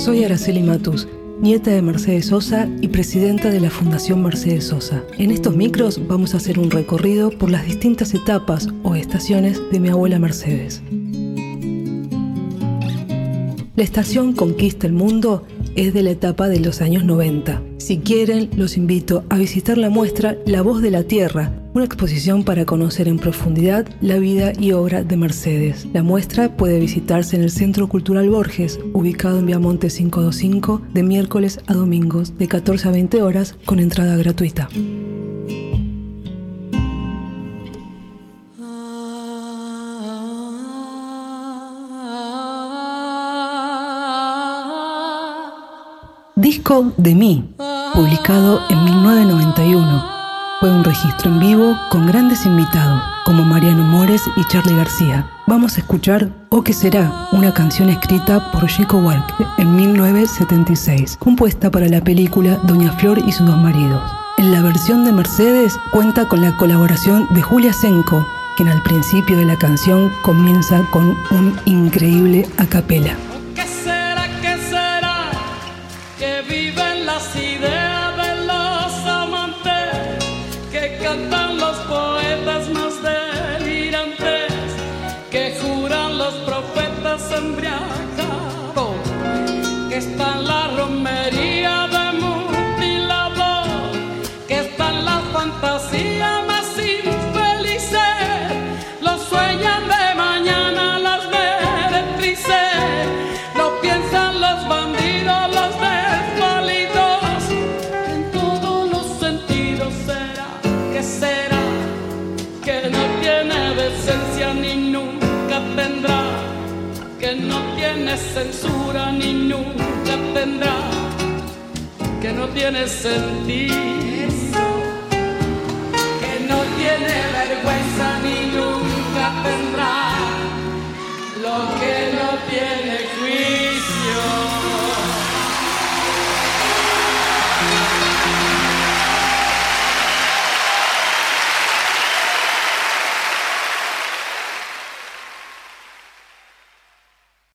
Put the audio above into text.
soy Araceli Matus, nieta de Mercedes Sosa y presidenta de la Fundación Mercedes Sosa. En estos micros vamos a hacer un recorrido por las distintas etapas o estaciones de mi abuela Mercedes. La estación Conquista el Mundo es de la etapa de los años 90. Si quieren, los invito a visitar la muestra La Voz de la Tierra, una exposición para conocer en profundidad la vida y obra de Mercedes. La muestra puede visitarse en el Centro Cultural Borges, ubicado en Viamonte 525, de miércoles a domingos, de 14 a 20 horas, con entrada gratuita. Disco de mí, publicado en 1991 fue un registro en vivo con grandes invitados como Mariano Mores y Charlie García. Vamos a escuchar O que será, una canción escrita por Chico Walk en 1976, compuesta para la película Doña Flor y sus dos maridos. En la versión de Mercedes cuenta con la colaboración de Julia Senko, quien al principio de la canción comienza con un increíble a capela. cantan los poetas más delirantes, que juran los profetas embriagados, que está en la romería de mutilador, que está en la fantasía más infelices, los sueñan de mañana las meretrices, lo piensan los bandidos, los de censura ni nunca tendrá, que no tiene sentido,